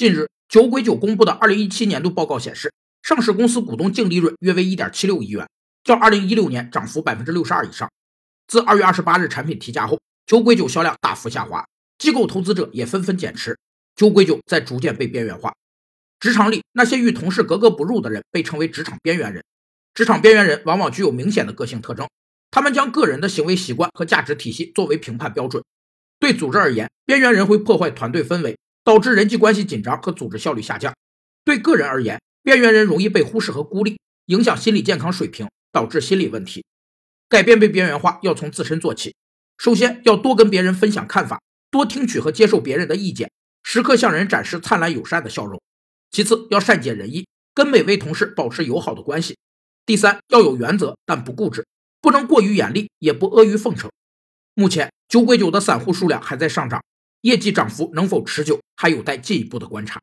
近日，酒鬼酒公布的2017年度报告显示，上市公司股东净利润约为1.76亿元，较2016年涨幅62%以上。自2月28日产品提价后，酒鬼酒销量大幅下滑，机构投资者也纷纷减持，酒鬼酒在逐渐被边缘化。职场里那些与同事格格不入的人被称为职场边缘人。职场边缘人往往具有明显的个性特征，他们将个人的行为习惯和价值体系作为评判标准。对组织而言，边缘人会破坏团队氛围。导致人际关系紧张和组织效率下降。对个人而言，边缘人容易被忽视和孤立，影响心理健康水平，导致心理问题。改变被边缘化要从自身做起。首先要多跟别人分享看法，多听取和接受别人的意见，时刻向人展示灿烂友善的笑容。其次要善解人意，跟每位同事保持友好的关系。第三要有原则，但不固执，不能过于严厉，也不阿谀奉承。目前酒鬼酒的散户数量还在上涨。业绩涨幅能否持久，还有待进一步的观察。